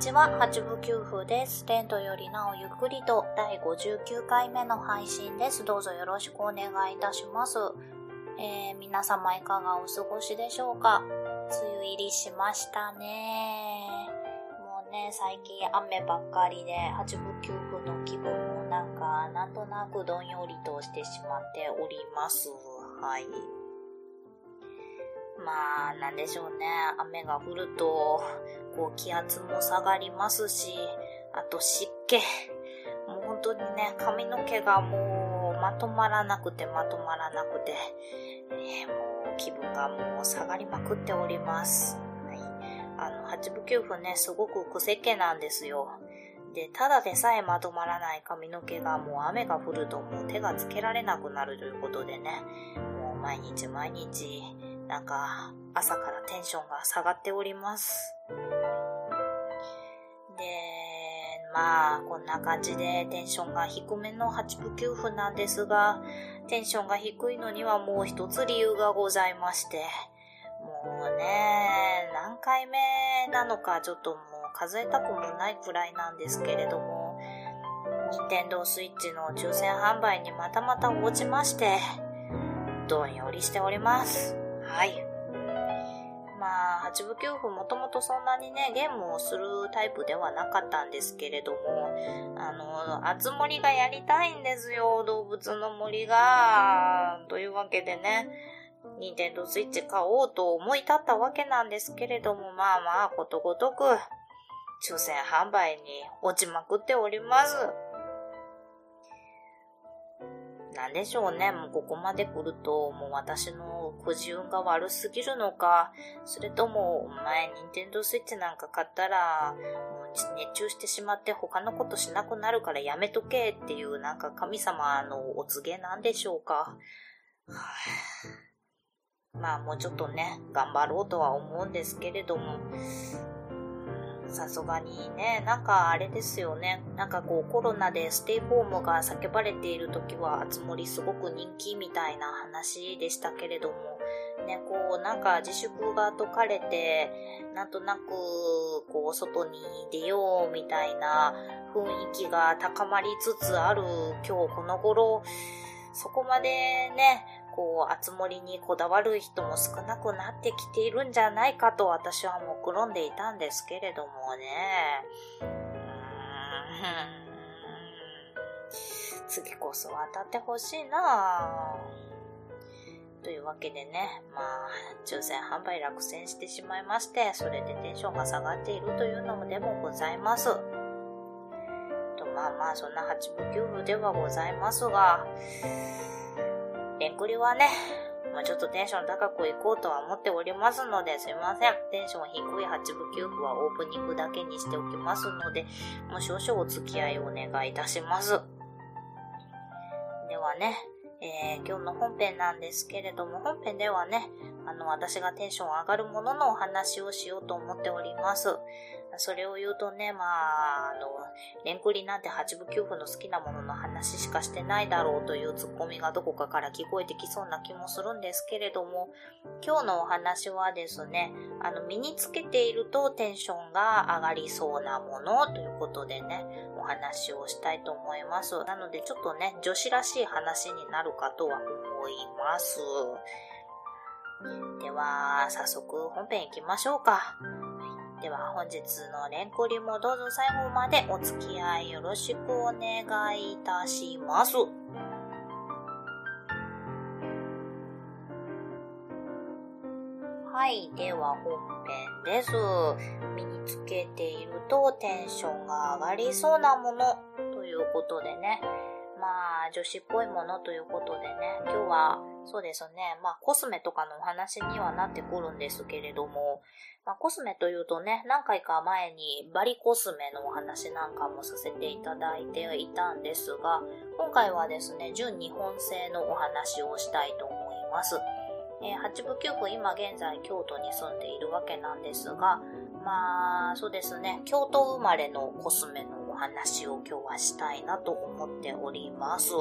ちは、八部九夫です。テントよりなおゆっくりと第59回目の配信です。どうぞよろしくお願いいたします。えー、皆様いかがお過ごしでしょうか？梅雨入りしましたね。もうね、最近雨ばっかりで、八部九夫の気分もなんか、なんとなくどんよりとしてしまっております。はい。まあ、なんでしょうね。雨が降ると、こう気圧も下がりますし、あと湿気。もう本当にね、髪の毛がもうまとまらなくてまとまらなくて、えー、もう気分がもう下がりまくっております。はい。あの、八部九分ね、すごく癖気なんですよ。で、ただでさえまとまらない髪の毛がもう雨が降るともう手がつけられなくなるということでね、もう毎日毎日、なんか朝からテンションが下がっております。で、まあ、こんな感じでテンションが低めの8部9分なんですが、テンションが低いのにはもう一つ理由がございまして、もうね、何回目なのかちょっともう数えたくもないくらいなんですけれども、任天堂スイッチの抽選販売にまたまた落ちまして、どんよりしております。はい。まあ、八部九夫もともとそんなにね、ゲームをするタイプではなかったんですけれども、あの、あつ森がやりたいんですよ、動物の森が。というわけでね、ニンテンドースイッチ買おうと思い立ったわけなんですけれども、まあまあ、ことごとく、抽選販売に落ちまくっております。なんでしょうね。もうここまで来ると、もう私のくじ運が悪すぎるのか、それとも、お前、ニンテンドースイッチなんか買ったら、もう熱中してしまって他のことしなくなるからやめとけっていうなんか神様のお告げなんでしょうか。まあもうちょっとね、頑張ろうとは思うんですけれども、さすがにね、なんかあれですよね。なんかこうコロナでステイホームが叫ばれている時は、あつ森すごく人気みたいな話でしたけれども、ね、こうなんか自粛が解かれて、なんとなくこう外に出ようみたいな雰囲気が高まりつつある今日この頃、そこまでね、こう、あつ森にこだわる人も少なくなってきているんじゃないかと私は目論んでいたんですけれどもね。うーん。次こそは当たってほしいなというわけでね、まあ、抽選販売落選してしまいまして、それでテンションが下がっているというのもでもございます。と、まあまあ、そんな8部9部ではございますが、レンクリはね、まあ、ちょっとテンション高くいこうとは思っておりますので、すいません。テンション低い8部9部はオープニングだけにしておきますので、もう少々お付き合いをお願いいたします。ではね、えー、今日の本編なんですけれども、本編ではね、あの、私がテンション上がるもののお話をしようと思っております。それを言うとね、まあ、あの、レンクリなんて8部9部の好きなものの話しかしてないだろうというツッコミがどこかから聞こえてきそうな気もするんですけれども、今日のお話はですね、あの、身につけているとテンションが上がりそうなものということでね、お話をしたいと思います。なのでちょっとね、女子らしい話になるかとは思います。では、早速本編行きましょうか。では本日のレンコリもどうぞ最後までお付き合いよろしくお願いいたします。はい。では本編です。身につけているとテンションが上がりそうなものということでね。まあ、女子っぽいものということでね。今日はそうですね。まあ、コスメとかのお話にはなってくるんですけれども、まあ、コスメというとね、何回か前にバリコスメのお話なんかもさせていただいていたんですが、今回はですね、純日本製のお話をしたいと思います。えー、八部九部今現在京都に住んでいるわけなんですが、まあ、そうですね、京都生まれのコスメのお話を今日はしたいなと思っております。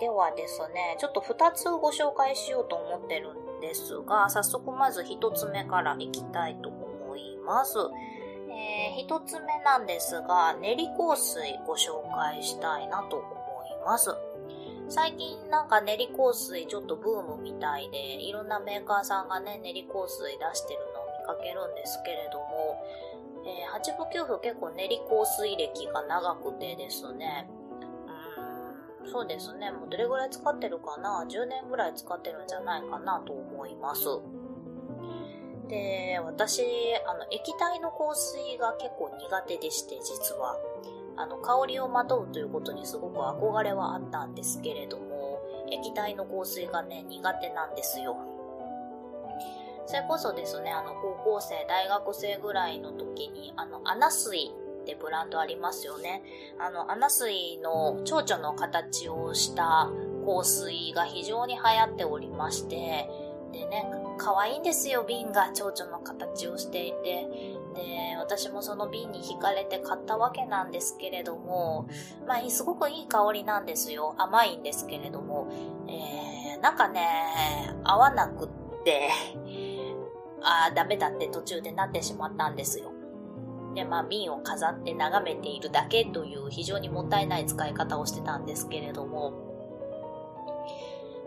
ではですね、ちょっと2つご紹介しようと思ってるんですが、早速まず1つ目からいきたいと思います。えー、1つ目なんですが、練り香水ご紹介したいなと思います。最近なんか練り香水ちょっとブームみたいで、いろんなメーカーさんがね、練り香水出してるのを見かけるんですけれども、えー、八部九部結構練り香水歴が長くてですね、そうですね。もうどれぐらい使ってるかな ?10 年ぐらい使ってるんじゃないかなと思います。で、私、あの、液体の香水が結構苦手でして、実は。あの、香りをまとうということにすごく憧れはあったんですけれども、液体の香水がね、苦手なんですよ。それこそですね、あの、高校生、大学生ぐらいの時に、あの、アナ水ってブランドありますよね。あの、アナスイの蝶々の形をした香水が非常に流行っておりまして、でね、可愛いんですよ、瓶が蝶々の形をしていて。で、私もその瓶に惹かれて買ったわけなんですけれども、まあ、すごくいい香りなんですよ。甘いんですけれども、えー、なんかね、合わなくって、ああ、ダメだって途中でなってしまったんですよ。で、まあ、瓶を飾って眺めているだけという非常にもったいない使い方をしてたんですけれども、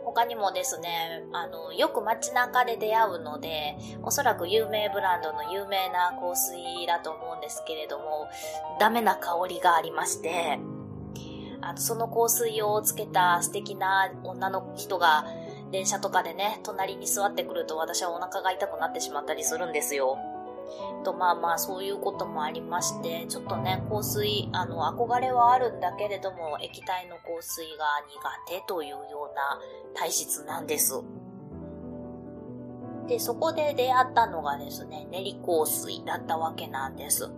他にもですね、あの、よく街中で出会うので、おそらく有名ブランドの有名な香水だと思うんですけれども、ダメな香りがありまして、あの、その香水をつけた素敵な女の人が電車とかでね、隣に座ってくると私はお腹が痛くなってしまったりするんですよ。と、まあまあ、そういうこともありまして、ちょっとね、香水、あの、憧れはあるんだけれども、液体の香水が苦手というような体質なんです。で、そこで出会ったのがですね、練り香水だったわけなんです。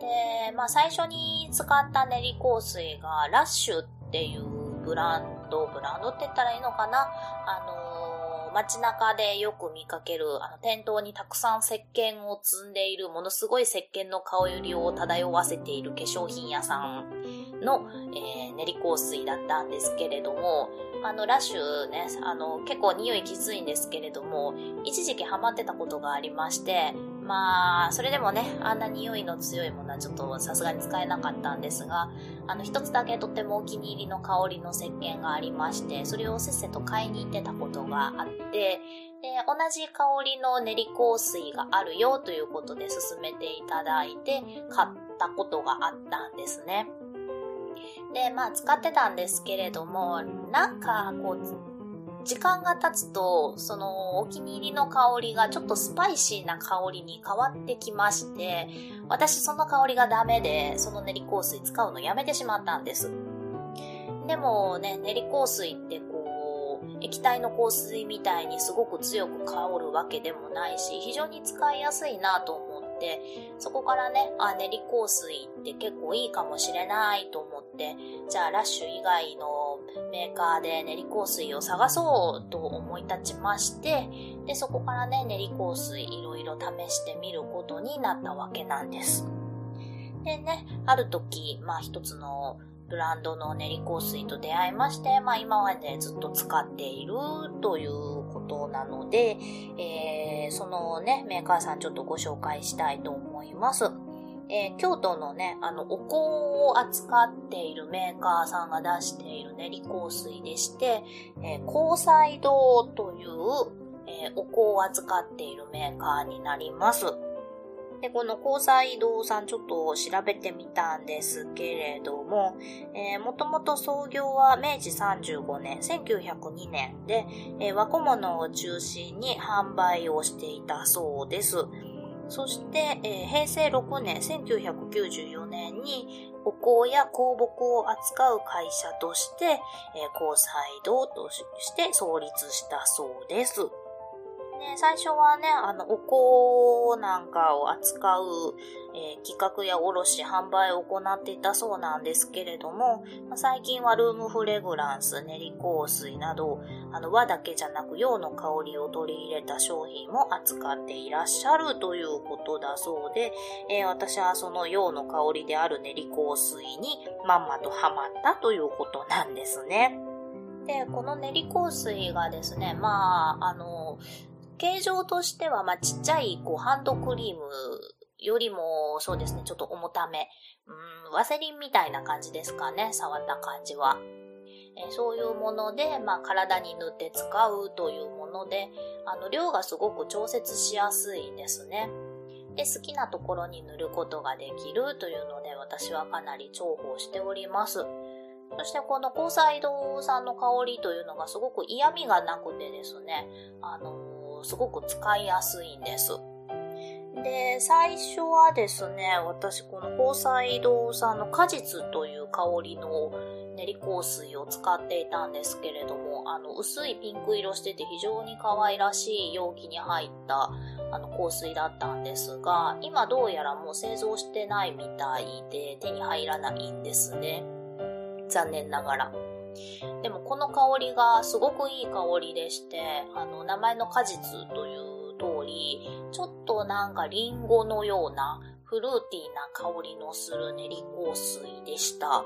で、まあ最初に使った練り香水が、ラッシュっていうブランド、ブランドって言ったらいいのかな？あの街中でよく見かける、あの、店頭にたくさん石鹸を積んでいる、ものすごい石鹸の香りを漂わせている化粧品屋さんの、えー、練り香水だったんですけれども、あの、ラッシュね、あの、結構匂いきついんですけれども、一時期ハマってたことがありまして、まあ、それでもね、あんな匂いの強いものはちょっとさすがに使えなかったんですが、あの、一つだけとってもお気に入りの香りの石鹸がありまして、それをせっせと買いに行ってたことがあって、で、同じ香りの練り香水があるよということで勧めていただいて、買ったことがあったんですね。で、まあ使ってたんですけれども、なんかこう、時間が経つと、そのお気に入りの香りがちょっとスパイシーな香りに変わってきまして、私その香りがダメで、その練り香水使うのやめてしまったんです。でもね、練り香水ってこう、液体の香水みたいにすごく強く香るわけでもないし、非常に使いやすいなと思って、そこからね、あ、練り香水って結構いいかもしれないと思って、じゃあラッシュ以外のメーカーで練り香水を探そうと思い立ちまして、で、そこからね、練り香水いろいろ試してみることになったわけなんです。でね、ある時、まあ一つのブランドの練り香水と出会いまして、まあ今までずっと使っているということなので、えー、そのね、メーカーさんちょっとご紹介したいと思います。えー、京都のね、あの、お香を扱っているメーカーさんが出している練り香水でして、えー、香彩堂という、えー、お香を扱っているメーカーになります。で、この交際堂さんちょっと調べてみたんですけれども、えー、もともと創業は明治35年、1902年で、えー、和小物を中心に販売をしていたそうです。そして、えー、平成6年、1994年にお香や香木を扱う会社として、えー、交際堂として創立したそうです。ね、最初はね、あの、お香なんかを扱う、えー、企画や卸、販売を行っていたそうなんですけれども、まあ、最近はルームフレグランス、練り香水など、あの、和だけじゃなく洋の香りを取り入れた商品も扱っていらっしゃるということだそうで、えー、私はその洋の香りである練り香水にまんまとハマったということなんですね。で、この練り香水がですね、まあ、あの、形状としては、まあ、ちっちゃい、こう、ハンドクリームよりも、そうですね、ちょっと重ため。うん、ワセリンみたいな感じですかね、触った感じは。えそういうもので、まあ、体に塗って使うというもので、あの、量がすごく調節しやすいんですね。で、好きなところに塗ることができるというので、私はかなり重宝しております。そしてこの交際堂さんの香りというのがすごく嫌味がなくてですね、あのすごく使いやすいんです。で、最初はですね、私この交際堂さんの果実という香りの練り香水を使っていたんですけれども、あの、薄いピンク色してて非常に可愛らしい容器に入ったあの香水だったんですが、今どうやらもう製造してないみたいで手に入らないんですね。残念ながら。でもこの香りがすごくいい香りでして、あの、名前の果実という通り、ちょっとなんかリンゴのようなフルーティーな香りのする練り香水でした。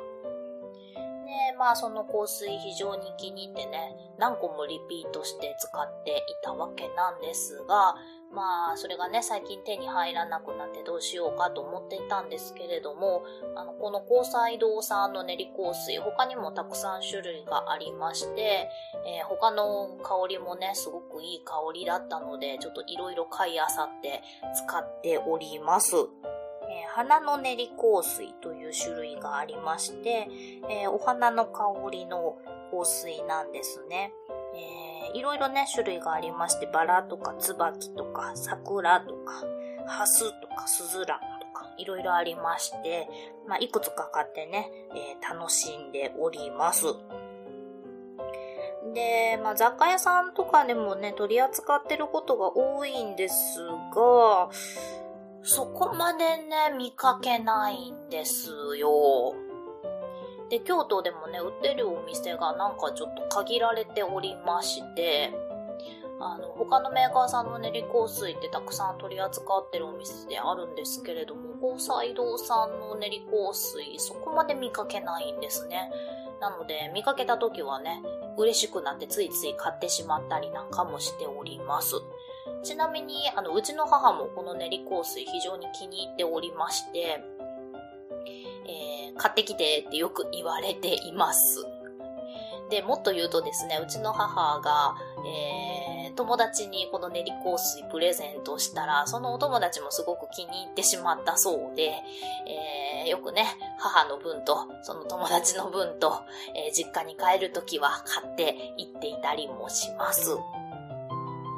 で、まあその香水非常に気に入ってね、何個もリピートして使っていたわけなんですが、まあ、それがね、最近手に入らなくなってどうしようかと思ってたんですけれども、あの、この交際堂さんの練り香水、他にもたくさん種類がありまして、えー、他の香りもね、すごくいい香りだったので、ちょっといろいろ買いあさって使っております。えー、花の練り香水という種類がありまして、えー、お花の香りの香水なんですね。えー、いろいろね、種類がありまして、バラとか椿とか桜とか、ハスとかスズランとか、いろいろありまして、まあ、いくつか買ってね、えー、楽しんでおります。で、まあ、雑貨屋さんとかでもね、取り扱ってることが多いんですが、そこまでね、見かけないんですよ。で、京都でもね、売ってるお店がなんかちょっと限られておりまして、あの、他のメーカーさんの練り香水ってたくさん取り扱ってるお店であるんですけれども、宝斎堂さんの練り香水、そこまで見かけないんですね。なので、見かけた時はね、嬉しくなってついつい買ってしまったりなんかもしております。ちなみに、あの、うちの母もこの練り香水非常に気に入っておりまして、買ってきてってよく言われています。で、もっと言うとですね、うちの母が、えー、友達にこの練り香水プレゼントしたら、そのお友達もすごく気に入ってしまったそうで、えー、よくね、母の分と、その友達の分と、えー、実家に帰るときは買って行っていたりもします。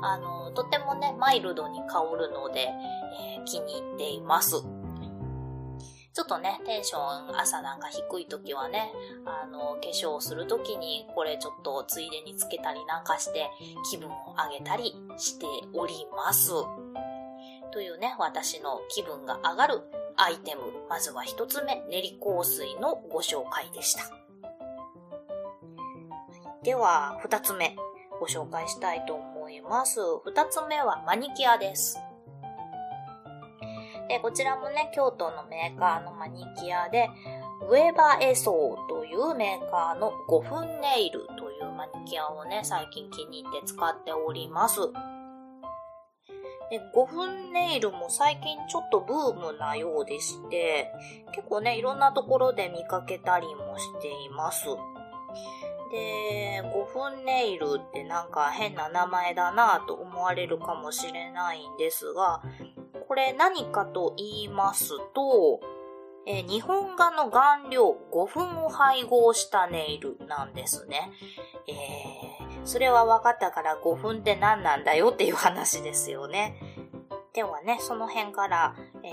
あの、とてもね、マイルドに香るので、えー、気に入っています。ちょっとね、テンション朝なんか低い時はね、あの、化粧する時にこれちょっとついでにつけたりなんかして気分を上げたりしております。というね、私の気分が上がるアイテム。まずは一つ目、練り香水のご紹介でした。では、二つ目、ご紹介したいと思います。二つ目はマニキュアです。で、こちらもね、京都のメーカーのマニキュアで、ウェバーエソーというメーカーの5分ネイルというマニキュアをね、最近気に入って使っております。で、5分ネイルも最近ちょっとブームなようでして、結構ね、いろんなところで見かけたりもしています。で、5分ネイルってなんか変な名前だなぁと思われるかもしれないんですが、これ何かと言いますと、えー、日本画の顔料5分を配合したネイルなんですね。えー、それは分かったから5分って何なんだよっていう話ですよね。ではね、その辺から、えー、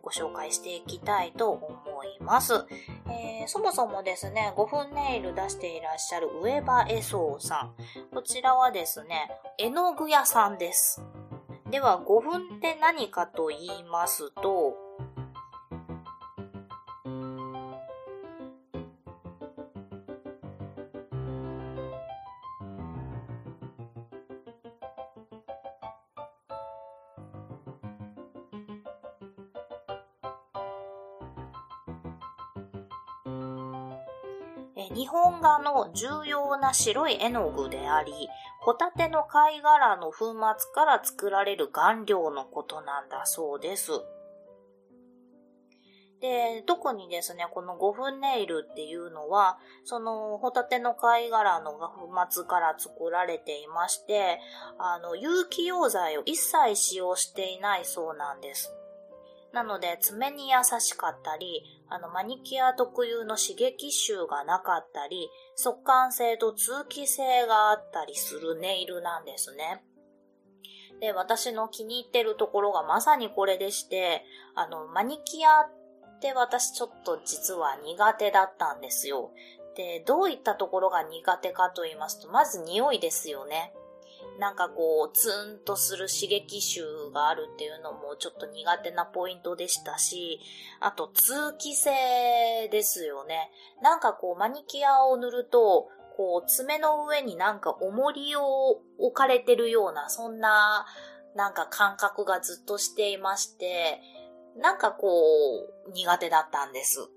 ご紹介していきたいと思います。えー、そもそもですね、5分ネイル出していらっしゃる上場エソーさん。こちらはですね、絵の具屋さんです。では、5分って何かと言いますと、日本画の重要な白い絵の具であり、ホタテの貝殻の粉末から作られる顔料のことなんだそうです。で、特にですね、この5分ネイルっていうのは、そのホタテの貝殻の粉末から作られていまして、あの、有機溶剤を一切使用していないそうなんです。なので、爪に優しかったり、あの、マニキュア特有の刺激臭がなかったり、速乾性と通気性があったりするネイルなんですね。で、私の気に入ってるところがまさにこれでして、あの、マニキュアって私ちょっと実は苦手だったんですよ。で、どういったところが苦手かと言いますと、まず匂いですよね。なんかこう、ツーンとする刺激臭があるっていうのもちょっと苦手なポイントでしたし、あと通気性ですよね。なんかこう、マニキュアを塗ると、こう、爪の上になんか重りを置かれてるような、そんな、なんか感覚がずっとしていまして、なんかこう、苦手だったんです。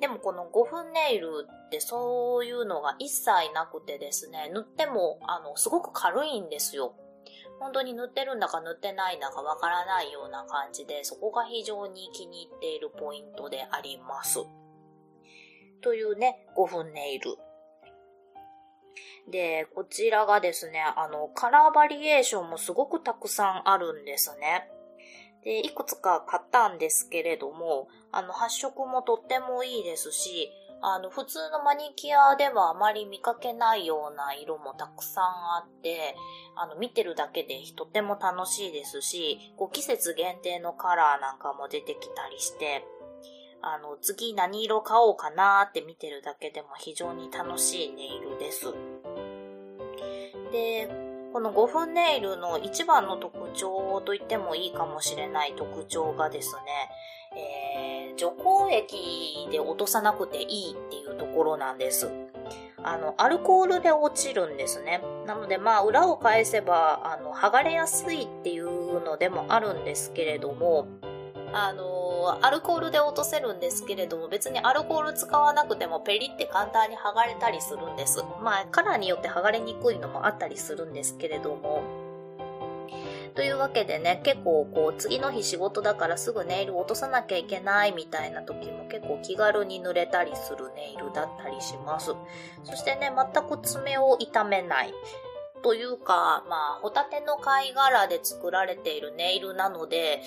でもこの5分ネイルってそういうのが一切なくてですね、塗っても、あの、すごく軽いんですよ。本当に塗ってるんだか塗ってないんだかわからないような感じで、そこが非常に気に入っているポイントであります。というね、5分ネイル。で、こちらがですね、あの、カラーバリエーションもすごくたくさんあるんですね。で、いくつか買ったんですけれども、あの、発色もとってもいいですし、あの、普通のマニキュアではあまり見かけないような色もたくさんあって、あの、見てるだけでとても楽しいですし、こう季節限定のカラーなんかも出てきたりして、あの、次何色買おうかなって見てるだけでも非常に楽しいネイルです。で、この5分ネイルの一番の特徴と言ってもいいかもしれない特徴がですね、えー、除光液で落とさなくていいっていうところなんです。あの、アルコールで落ちるんですね。なので、まあ、裏を返せば、あの、剥がれやすいっていうのでもあるんですけれども、あのアルコールで落とせるんですけれども、別にアルコール使わなくてもペリって簡単に剥がれたりするんです。まあ、カラーによって剥がれにくいのもあったりするんですけれども、というわけでね、結構こう次の日仕事だからすぐネイル落とさなきゃいけないみたいな時も結構気軽に塗れたりするネイルだったりします。そしてね、全く爪を痛めない。というか、まあ、ホタテの貝殻で作られているネイルなので、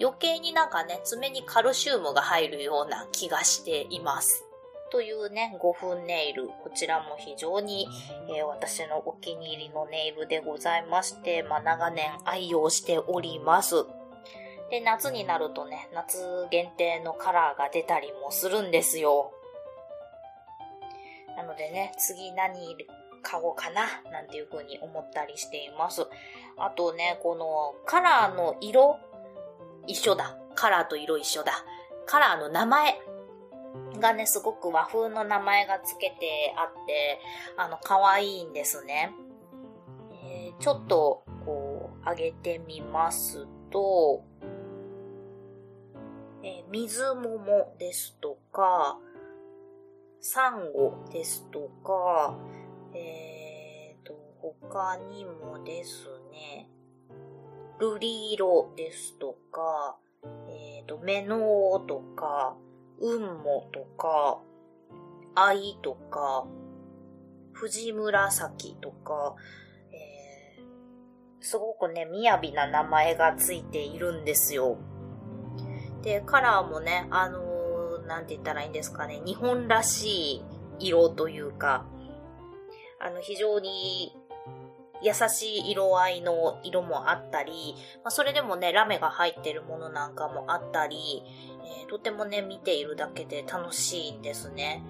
余計になんかね、爪にカルシウムが入るような気がしています。というね、5分ネイル。こちらも非常に、えー、私のお気に入りのネイルでございまして、まあ、長年愛用しております。で、夏になるとね、夏限定のカラーが出たりもするんですよ。なのでね、次何買おうかな、なんていう風に思ったりしています。あとね、このカラーの色、一緒だ。カラーと色一緒だ。カラーの名前がね、すごく和風の名前が付けてあって、あの、可愛いんですね。えー、ちょっと、こう、上げてみますと、えー、水桃ですとか、サンゴですとか、えーと、他にもですね、ルリ色ですとか、えーと、メノーとか、ウンモとか、アイとか、藤紫とか、えー、すごくね、雅な名前がついているんですよ。で、カラーもね、あのー、なんて言ったらいいんですかね、日本らしい色というか、あの、非常に優しい色合いの色もあったり、まあ、それでもね、ラメが入ってるものなんかもあったり、え、とてもね、見ているだけで楽しいんですね。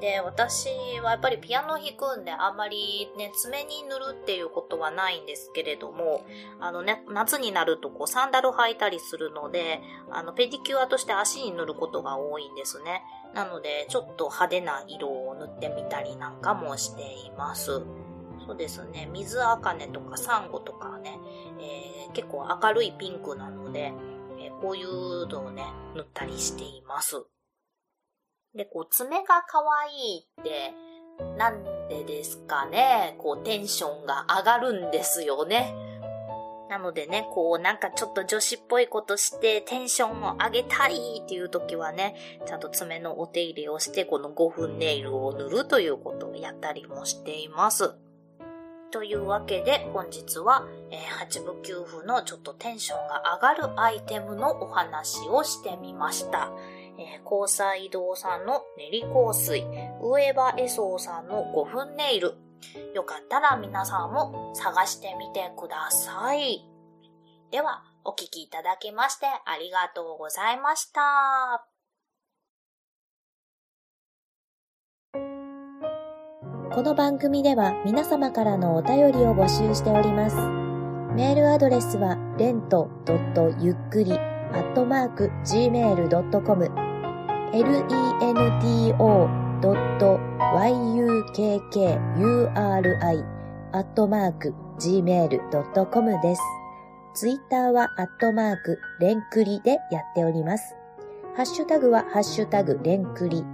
で、私はやっぱりピアノ弾くんであんまりね、爪に塗るっていうことはないんですけれども、あのね、夏になるとこうサンダル履いたりするので、あの、ペディキュアとして足に塗ることが多いんですね。なので、ちょっと派手な色を塗ってみたりなんかもしています。そうですね、水茜とかサンゴとかね、えー、結構明るいピンクなので、こういうのをね、塗ったりしています。で、こう、爪が可愛いって、なんでですかね、こう、テンションが上がるんですよね。なのでね、こう、なんかちょっと女子っぽいことして、テンションを上げたいっていう時はね、ちゃんと爪のお手入れをして、この5分ネイルを塗るということをやったりもしています。というわけで、本日は、えー、8部9分のちょっとテンションが上がるアイテムのお話をしてみました。えー、交際堂さんの練り香水、ウエバエソーさんの5分ネイル。よかったら皆さんも探してみてください。では、お聴きいただきましてありがとうございました。この番組では皆様からのお便りを募集しております。メールアドレスは、レントゆっくり、アットマーク、gmail.com、lento.yukkuri アットマーク gmail.com です。ツイッターはアットマークレンクリでやっております。ハッシュタグはハッシュタグレンクリ。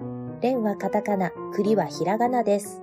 レンはカタカナ、クリはひらがなです。